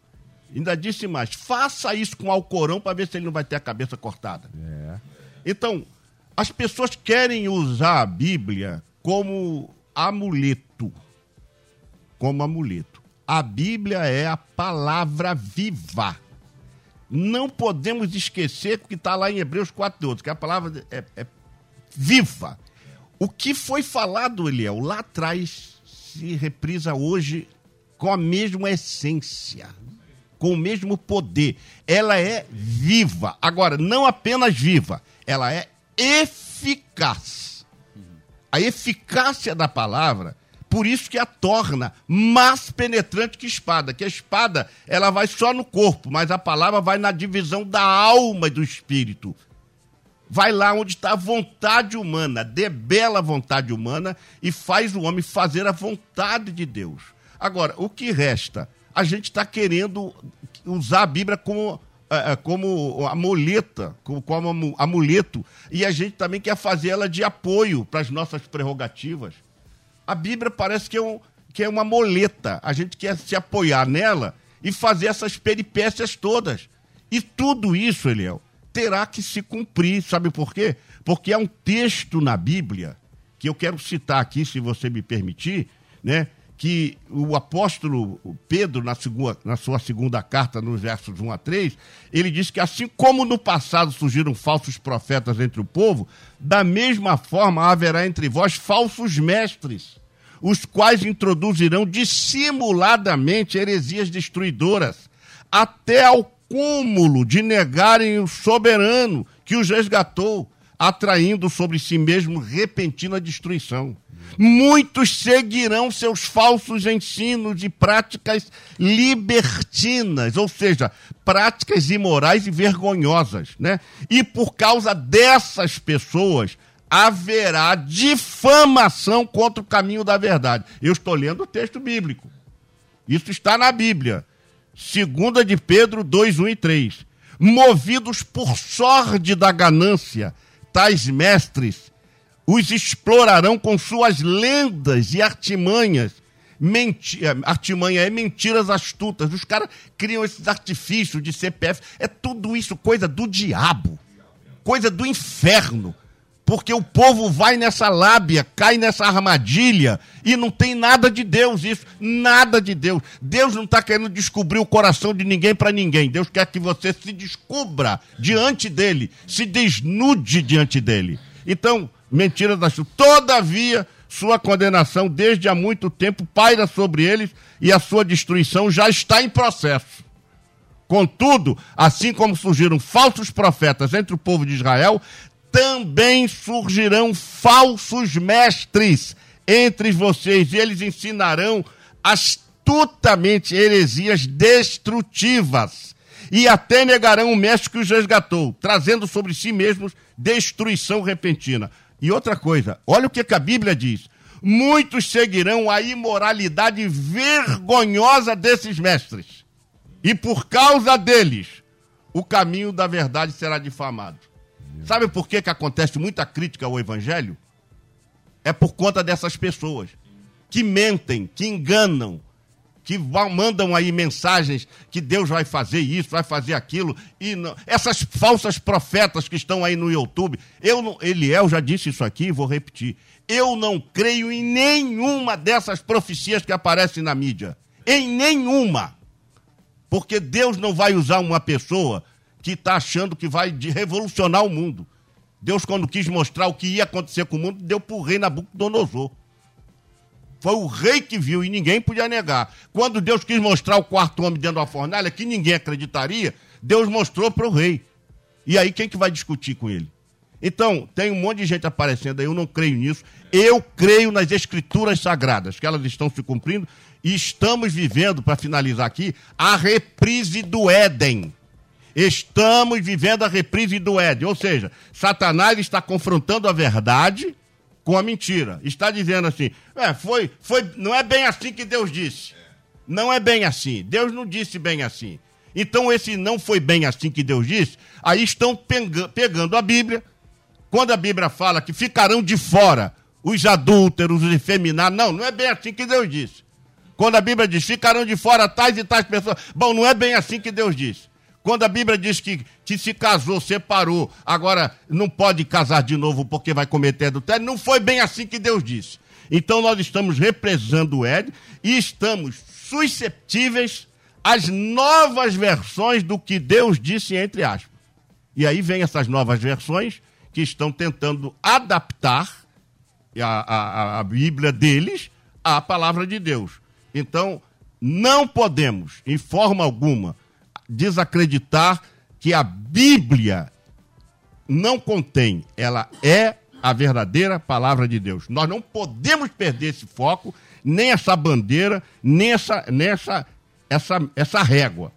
D: Ainda disse mais: faça isso com o Alcorão para ver se ele não vai ter a cabeça cortada. É. Então, as pessoas querem usar a Bíblia como amuleto. Como amuleto. A Bíblia é a palavra viva não podemos esquecer o que está lá em Hebreus 4,12, que a palavra é, é, viva. O que foi falado, Eliel, lá atrás, se reprisa hoje com a mesma essência, com o mesmo poder. Ela é viva. Agora, não apenas viva, ela é eficaz. A eficácia da palavra por isso que a torna mais penetrante que espada, que a espada ela vai só no corpo, mas a palavra vai na divisão da alma e do espírito. Vai lá onde está a vontade humana, debela a vontade humana e faz o homem fazer a vontade de Deus. Agora, o que resta? A gente está querendo usar a Bíblia como é, é, como amuleta, como, como amuleto, e a gente também quer fazer ela de apoio para as nossas prerrogativas. A Bíblia parece que é, um, que é uma moleta. A gente quer se apoiar nela e fazer essas peripécias todas. E tudo isso, Eliel, terá que se cumprir. Sabe por quê? Porque há um texto na Bíblia, que eu quero citar aqui, se você me permitir, né? Que o apóstolo Pedro, na, segunda, na sua segunda carta, nos versos 1 a 3, ele diz que assim como no passado surgiram falsos profetas entre o povo, da mesma forma haverá entre vós falsos mestres, os quais introduzirão dissimuladamente heresias destruidoras, até ao cúmulo de negarem o soberano que os resgatou, atraindo sobre si mesmo repentina destruição. Muitos seguirão seus falsos ensinos e práticas libertinas, ou seja, práticas imorais e vergonhosas, né? E por causa dessas pessoas haverá difamação contra o caminho da verdade. Eu estou lendo o texto bíblico. Isso está na Bíblia. Segunda de Pedro 2, 1 e 3. Movidos por sorte da ganância, tais mestres os explorarão com suas lendas e artimanhas. Menti é, artimanha é mentiras astutas. Os caras criam esses artifícios de CPF. É tudo isso coisa do diabo, coisa do inferno. Porque o povo vai nessa lábia, cai nessa armadilha e não tem nada de Deus isso, nada de Deus. Deus não está querendo descobrir o coração de ninguém para ninguém. Deus quer que você se descubra diante dele, se desnude diante dele. Então, mentira das Todavia, sua condenação desde há muito tempo paira sobre eles e a sua destruição já está em processo. Contudo, assim como surgiram falsos profetas entre o povo de Israel, também surgirão falsos mestres entre vocês, e eles ensinarão astutamente heresias destrutivas, e até negarão o mestre que os resgatou, trazendo sobre si mesmos destruição repentina. E outra coisa, olha o que, que a Bíblia diz: muitos seguirão a imoralidade vergonhosa desses mestres, e por causa deles, o caminho da verdade será difamado. Sabe por que, que acontece muita crítica ao Evangelho? É por conta dessas pessoas que mentem, que enganam, que mandam aí mensagens que Deus vai fazer isso, vai fazer aquilo, e não, essas falsas profetas que estão aí no YouTube, eu não, Eliel já disse isso aqui, vou repetir. Eu não creio em nenhuma dessas profecias que aparecem na mídia. Em nenhuma. Porque Deus não vai usar uma pessoa que está achando que vai revolucionar o mundo. Deus, quando quis mostrar o que ia acontecer com o mundo, deu para o rei Nabucodonosor. Foi o rei que viu e ninguém podia negar. Quando Deus quis mostrar o quarto homem dentro da fornalha, que ninguém acreditaria, Deus mostrou para o rei. E aí quem que vai discutir com ele? Então, tem um monte de gente aparecendo aí, eu não creio nisso. Eu creio nas escrituras sagradas, que elas estão se cumprindo e estamos vivendo, para finalizar aqui, a reprise do Éden. Estamos vivendo a reprise do Éden. Ou seja, Satanás está confrontando a verdade com a mentira. Está dizendo assim: é, foi, foi, não é bem assim que Deus disse. Não é bem assim. Deus não disse bem assim. Então, esse não foi bem assim que Deus disse, aí estão pegando a Bíblia. Quando a Bíblia fala que ficarão de fora os adúlteros, os efeminados, não, não é bem assim que Deus disse. Quando a Bíblia diz ficarão de fora tais e tais pessoas, bom, não é bem assim que Deus disse. Quando a Bíblia diz que, que se casou, separou, agora não pode casar de novo porque vai cometer adultério, não foi bem assim que Deus disse. Então nós estamos represando o Ed e estamos susceptíveis às novas versões do que Deus disse, entre aspas. E aí vem essas novas versões que estão tentando adaptar a, a, a Bíblia deles à palavra de Deus. Então, não podemos, em forma alguma, desacreditar que a Bíblia não contém, ela é a verdadeira palavra de Deus. Nós não podemos perder esse foco, nem essa bandeira, nem essa, nessa essa, essa régua.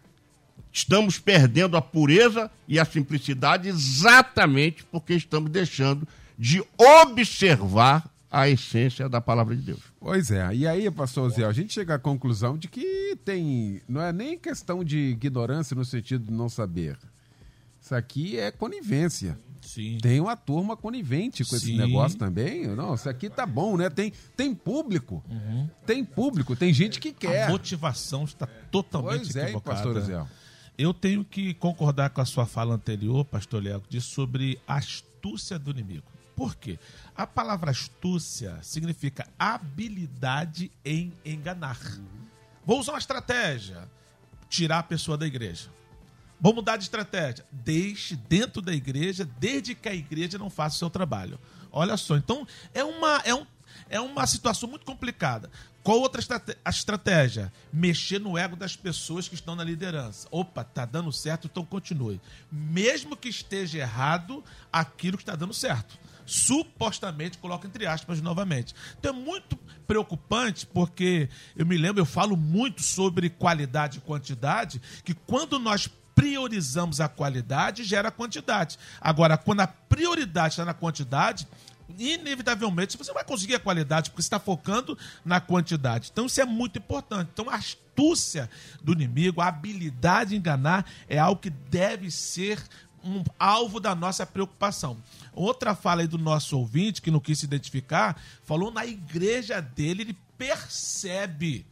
D: Estamos perdendo a pureza e a simplicidade exatamente porque estamos deixando de observar a essência da palavra de Deus.
A: Pois é, e aí, pastor Zé, a gente chega à conclusão de que tem. Não é nem questão de ignorância no sentido de não saber. Isso aqui é conivência. Sim. Tem uma turma conivente com Sim. esse negócio também. Não, isso aqui tá bom, né? Tem, tem público. Uhum. Tem público, tem gente que quer.
E: A motivação está totalmente pois
A: é, pastor Zé.
E: Eu tenho que concordar com a sua fala anterior, pastor Léo, de sobre a astúcia do inimigo. Por quê? A palavra astúcia significa habilidade em enganar. Vou usar uma estratégia: tirar a pessoa da igreja. Vou mudar de estratégia. Deixe dentro da igreja, desde que a igreja não faça o seu trabalho. Olha só, então é uma, é um, é uma situação muito complicada. Qual outra estratégia? Mexer no ego das pessoas que estão na liderança. Opa, tá dando certo, então continue. Mesmo que esteja errado aquilo que está dando certo supostamente, coloco entre aspas novamente. Então é muito preocupante porque eu me lembro, eu falo muito sobre qualidade e quantidade, que quando nós priorizamos a qualidade, gera quantidade. Agora, quando a prioridade está na quantidade, inevitavelmente você vai conseguir a qualidade, porque está focando na quantidade. Então, isso é muito importante. Então, a astúcia do inimigo, a habilidade de enganar, é algo que deve ser um alvo da nossa preocupação. Outra fala aí do nosso ouvinte, que não quis se identificar, falou na igreja dele, ele percebe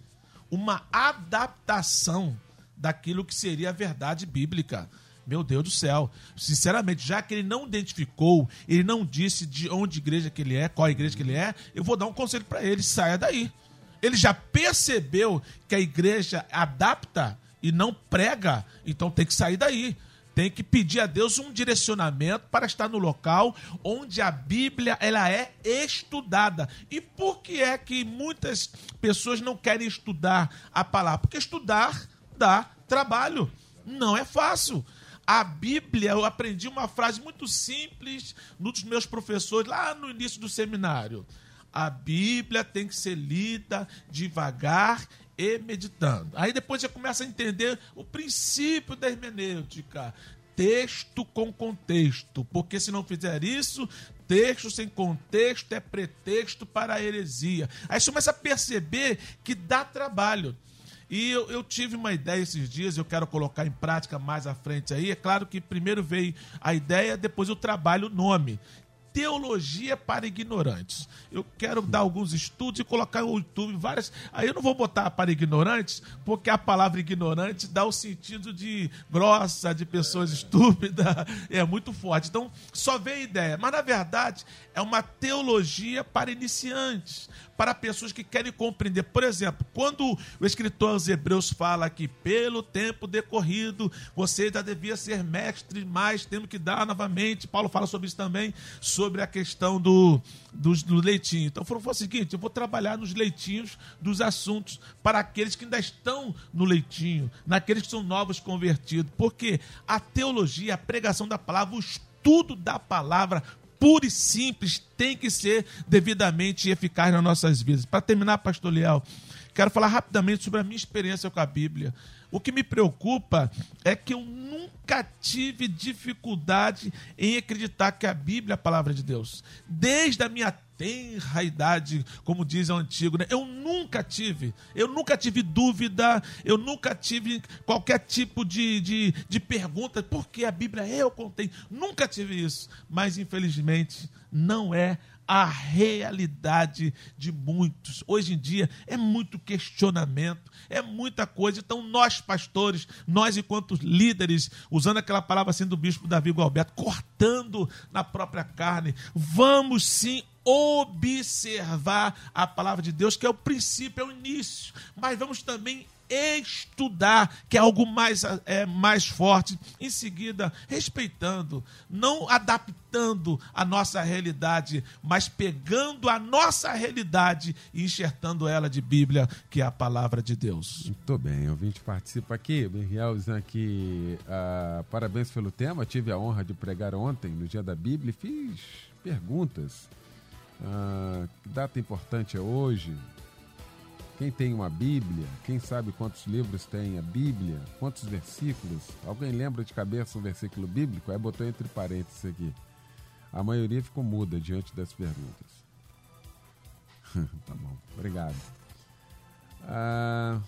E: uma adaptação daquilo que seria a verdade bíblica. Meu Deus do céu. Sinceramente, já que ele não identificou, ele não disse de onde igreja que ele é, qual igreja que ele é, eu vou dar um conselho para ele: saia daí. Ele já percebeu que a igreja adapta e não prega, então tem que sair daí tem que pedir a Deus um direcionamento para estar no local onde a Bíblia ela é estudada. E por que é que muitas pessoas não querem estudar a palavra? Porque estudar dá trabalho. Não é fácil. A Bíblia, eu aprendi uma frase muito simples nos meus professores lá no início do seminário. A Bíblia tem que ser lida devagar e meditando. Aí depois você começa a entender o princípio da hermenêutica. Texto com contexto, porque se não fizer isso, texto sem contexto é pretexto para a heresia. Aí você começa a perceber que dá trabalho. E eu, eu, tive uma ideia esses dias, eu quero colocar em prática mais à frente aí. É claro que primeiro veio a ideia, depois eu trabalho o nome. Teologia para ignorantes. Eu quero dar alguns estudos e colocar no YouTube várias. Aí eu não vou botar para ignorantes, porque a palavra ignorante dá o sentido de grossa, de pessoas estúpidas, é muito forte. Então, só vem a ideia. Mas, na verdade, é uma teologia para iniciantes, para pessoas que querem compreender. Por exemplo, quando o escritor aos Hebreus fala que pelo tempo decorrido você já devia ser mestre, mas temos que dar novamente. Paulo fala sobre isso também, sobre a questão do, do, do leitinho. Então, falou, o seguinte: eu vou trabalhar nos leitinhos dos assuntos para aqueles que ainda estão no leitinho, naqueles que são novos convertidos. Porque a teologia, a pregação da palavra, o estudo da palavra pura e simples, tem que ser devidamente eficaz nas nossas vidas. Para terminar, pastor Leal, quero falar rapidamente sobre a minha experiência com a Bíblia. O que me preocupa é que eu nunca tive dificuldade em acreditar que a Bíblia é a palavra de Deus. Desde a minha tenra idade, como diz o antigo, né? eu nunca tive, eu nunca tive dúvida, eu nunca tive qualquer tipo de, de, de pergunta, porque a Bíblia eu contém, nunca tive isso, mas infelizmente não é a realidade de muitos. Hoje em dia é muito questionamento, é muita coisa. Então, nós, pastores, nós, enquanto líderes, usando aquela palavra assim do bispo Davi Gualberto, cortando na própria carne, vamos sim observar a palavra de Deus, que é o princípio, é o início, mas vamos também estudar, que é algo mais, é, mais forte. Em seguida, respeitando, não adaptando a nossa realidade, mas pegando a nossa realidade e enxertando ela de Bíblia, que é a palavra de Deus.
A: Muito bem, ouvinte participa aqui, dizendo aqui, uh, parabéns pelo tema, tive a honra de pregar ontem, no dia da Bíblia, e fiz perguntas. Que data importante é hoje? Quem tem uma Bíblia, quem sabe quantos livros tem a Bíblia, quantos versículos? Alguém lembra de cabeça um versículo bíblico? Aí botou entre parênteses aqui. A maioria ficou muda diante das perguntas. tá bom, obrigado. Ah,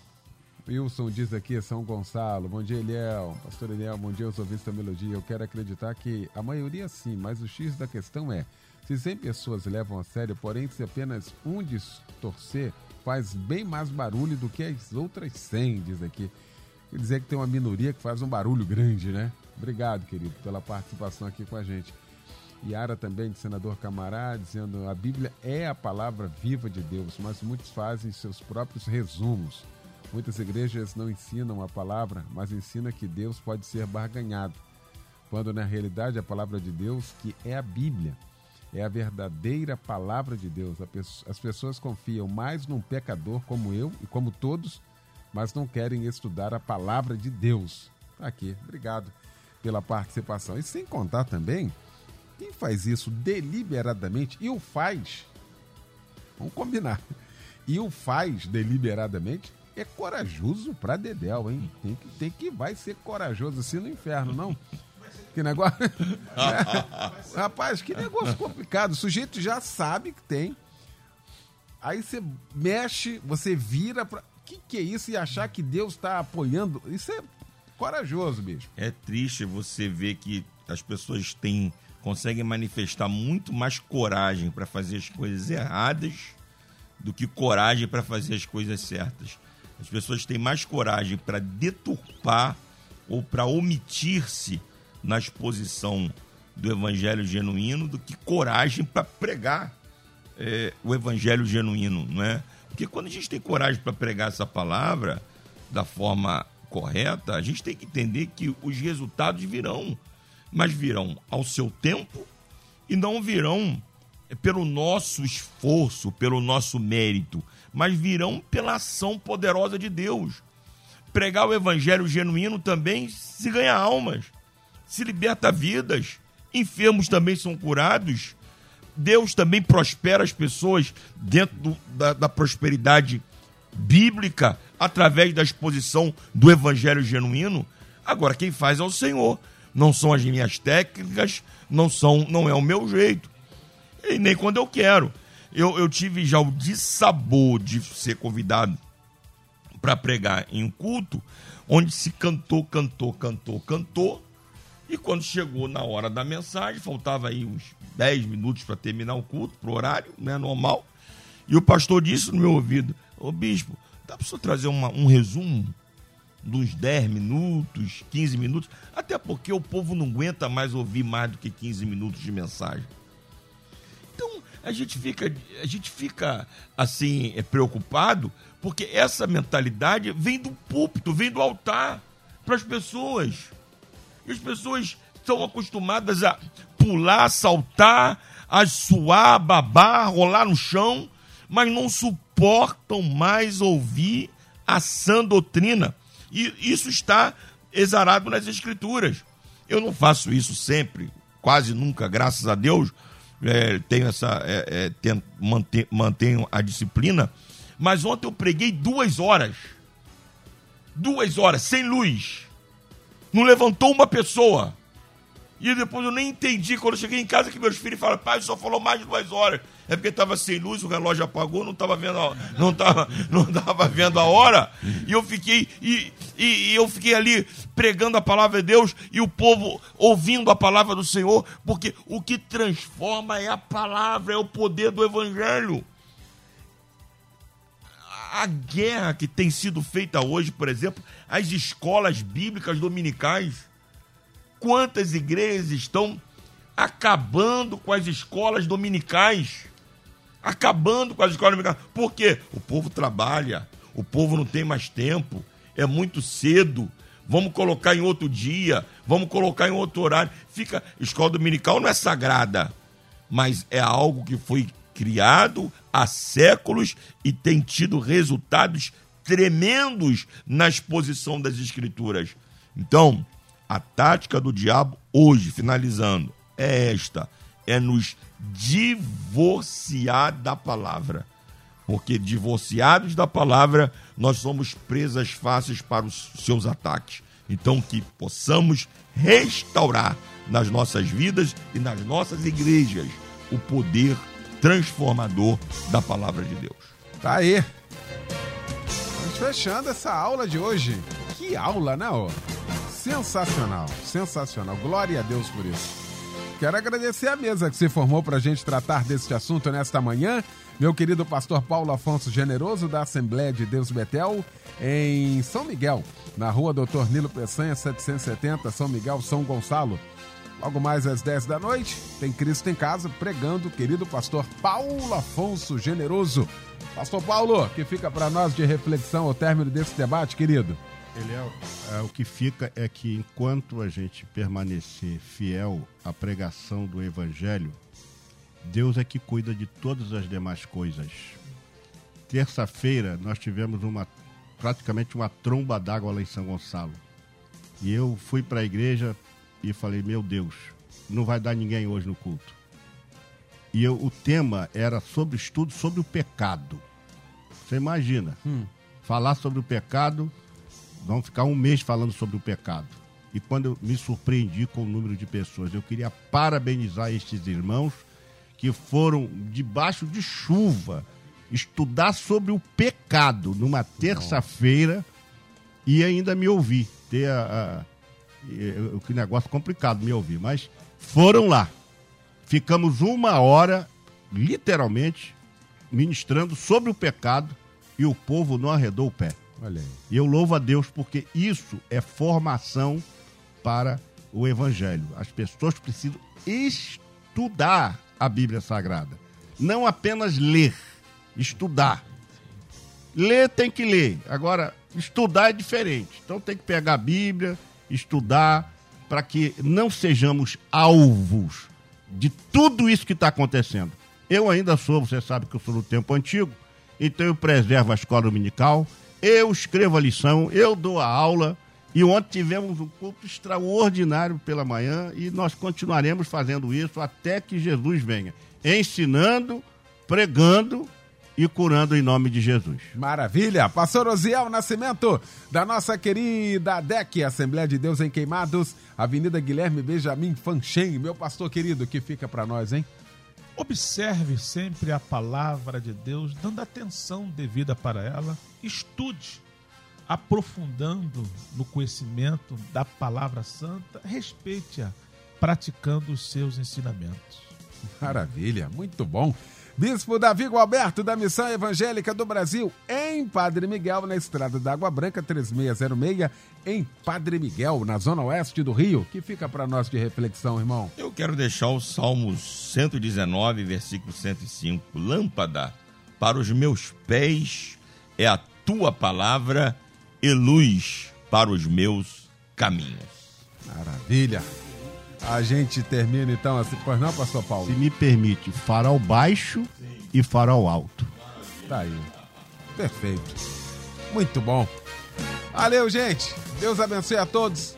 A: Wilson diz aqui, São Gonçalo. Bom dia, Eliel. Pastor Eliel, bom dia aos ouvintes da melodia. Eu quero acreditar que a maioria sim, mas o X da questão é: se 100 pessoas levam a sério, porém, se apenas um distorcer faz bem mais barulho do que as outras 100, diz aqui. Quer dizer que tem uma minoria que faz um barulho grande, né? Obrigado, querido, pela participação aqui com a gente. Yara também, de senador Camará, dizendo a Bíblia é a palavra viva de Deus, mas muitos fazem seus próprios resumos. Muitas igrejas não ensinam a palavra, mas ensinam que Deus pode ser barganhado, quando na realidade a palavra de Deus, que é a Bíblia, é a verdadeira palavra de Deus. As pessoas confiam mais num pecador como eu e como todos, mas não querem estudar a palavra de Deus. Tá aqui, obrigado pela participação. E sem contar também, quem faz isso deliberadamente e o faz, vamos combinar, e o faz deliberadamente, é corajoso pra Dedéu, hein? Tem que, tem que vai ser corajoso assim no inferno, não? Que negócio. Rapaz, que negócio complicado. O sujeito já sabe que tem. Aí você mexe, você vira para. O que, que é isso? E achar que Deus está apoiando. Isso é corajoso, bicho.
B: É triste você ver que as pessoas têm. conseguem manifestar muito mais coragem para fazer as coisas erradas do que coragem para fazer as coisas certas. As pessoas têm mais coragem para deturpar ou para omitir-se na exposição do evangelho genuíno do que coragem para pregar é, o evangelho genuíno, não é? Porque quando a gente tem coragem para pregar essa palavra da forma correta, a gente tem que entender que os resultados virão, mas virão ao seu tempo e não virão pelo nosso esforço, pelo nosso mérito, mas virão pela ação poderosa de Deus. Pregar o evangelho genuíno também se ganha almas, se liberta vidas, enfermos também são curados. Deus também prospera as pessoas dentro do, da, da prosperidade bíblica através da exposição do evangelho genuíno. Agora quem faz é o Senhor. Não são as minhas técnicas, não são, não é o meu jeito. E nem quando eu quero. Eu, eu tive já o dissabor de ser convidado para pregar em um culto onde se cantou, cantou, cantou, cantou. E quando chegou na hora da mensagem, faltava aí uns 10 minutos para terminar o culto, pro horário, né, normal. E o pastor disse no meu ouvido: Ô bispo, dá para o senhor trazer uma, um resumo dos 10 minutos, 15 minutos? Até porque o povo não aguenta mais ouvir mais do que 15 minutos de mensagem. Então, a gente fica, a gente fica assim, é, preocupado, porque essa mentalidade vem do púlpito, vem do altar para as pessoas. E as pessoas estão acostumadas a pular, saltar, a suar, babar, rolar no chão, mas não suportam mais ouvir a sã doutrina. E isso está exarado nas escrituras. Eu não faço isso sempre, quase nunca, graças a Deus, é, tenho essa, é, é, mantenho, mantenho a disciplina. Mas ontem eu preguei duas horas. Duas horas, sem luz não levantou uma pessoa. E depois eu nem entendi quando eu cheguei em casa que meus filhos falaram, pai, só falou mais de duas horas. É porque estava sem luz, o relógio apagou, não estava vendo a, não tava, não tava vendo a hora. E eu fiquei e, e, e, eu fiquei ali pregando a palavra de Deus e o povo ouvindo a palavra do Senhor, porque o que transforma é a palavra, é o poder do evangelho a guerra que tem sido feita hoje, por exemplo, as escolas bíblicas dominicais. Quantas igrejas estão acabando com as escolas dominicais? Acabando com as escolas dominicais. Por quê? O povo trabalha, o povo não tem mais tempo, é muito cedo. Vamos colocar em outro dia, vamos colocar em outro horário. Fica, escola dominical não é sagrada, mas é algo que foi criado há séculos e tem tido resultados tremendos na exposição das Escrituras. Então, a tática do diabo hoje, finalizando, é esta: é nos divorciar da palavra. Porque divorciados da palavra, nós somos presas fáceis para os seus ataques. Então, que possamos restaurar nas nossas vidas e nas nossas igrejas o poder transformador da palavra de Deus.
A: Tá aí. Vamos fechando essa aula de hoje. Que aula, né? Ó? Sensacional, sensacional. Glória a Deus por isso. Quero agradecer a mesa que se formou para a gente tratar deste assunto nesta manhã. Meu querido pastor Paulo Afonso Generoso, da Assembleia de Deus Betel, em São Miguel, na rua Doutor Nilo Peçanha, 770, São Miguel, São Gonçalo. Logo mais às 10 da noite, tem Cristo em Casa pregando o querido pastor Paulo Afonso Generoso. Pastor Paulo, que fica para nós de reflexão ao término desse debate, querido?
D: Ele é, é, o que fica é que enquanto a gente permanecer fiel à pregação do Evangelho, Deus é que cuida de todas as demais coisas. Terça-feira nós tivemos uma praticamente uma tromba d'água lá em São Gonçalo. E eu fui para a igreja e falei, meu Deus, não vai dar ninguém hoje no culto. E eu, o tema era sobre estudo sobre o pecado. Você imagina, hum. falar sobre o pecado, vamos ficar um mês falando sobre o pecado. E quando eu me surpreendi com o número de pessoas, eu queria parabenizar estes irmãos que foram debaixo de chuva estudar sobre o pecado numa terça-feira e ainda me ouvir, ter a, o que negócio complicado me ouvir, mas foram lá. Ficamos uma hora, literalmente, ministrando sobre o pecado e o povo não arredou o pé. Olha aí. E eu louvo a Deus porque isso é formação para o evangelho. As pessoas precisam estudar a Bíblia Sagrada, não apenas ler, estudar. Ler tem que ler. Agora, estudar é diferente. Então tem que pegar a Bíblia, estudar, para que não sejamos alvos de tudo isso que está acontecendo. Eu ainda sou, você sabe que eu sou do tempo antigo, então eu preservo a escola dominical, eu escrevo a lição, eu dou a aula. E ontem tivemos um culto extraordinário pela manhã e nós continuaremos fazendo isso até que Jesus venha, ensinando, pregando e curando em nome de Jesus.
A: Maravilha! Pastor Osiel Nascimento, da nossa querida DEC, Assembleia de Deus em Queimados, Avenida Guilherme Benjamin Fanchen, meu pastor querido, que fica para nós, hein?
E: Observe sempre a palavra de Deus, dando atenção devida para ela, estude, aprofundando no conhecimento da palavra santa, respeite-a, praticando os seus ensinamentos.
A: Maravilha, muito bom. Bispo Davi Gualberto, da Missão Evangélica do Brasil, em Padre Miguel, na Estrada da Água Branca, 3606, em Padre Miguel, na zona oeste do Rio. que fica para nós de reflexão, irmão?
B: Eu quero deixar o Salmos 119, versículo 105. Lâmpada para os meus pés é a tua palavra e luz para os meus caminhos.
A: Maravilha. A gente termina então assim, pois não, pastor Paulo?
D: Se me permite, farol baixo Sim. e farol alto.
A: Tá aí. Perfeito. Muito bom. Valeu, gente. Deus abençoe a todos.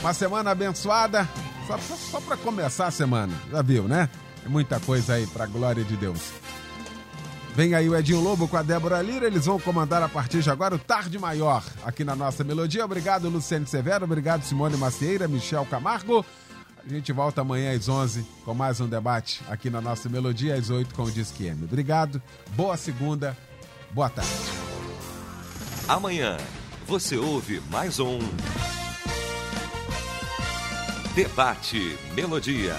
A: Uma semana abençoada. Só, só, só para começar a semana. Já viu, né? Tem muita coisa aí para glória de Deus. Vem aí o Edinho Lobo com a Débora Lira. Eles vão comandar a partir de agora o Tarde Maior aqui na nossa melodia. Obrigado, Luciane Severo. Obrigado, Simone Macieira, Michel Camargo. A gente volta amanhã às 11 com mais um debate aqui na nossa Melodia, às 8 com o Disque M. Obrigado, boa segunda, boa tarde.
C: Amanhã você ouve mais um Debate Melodia.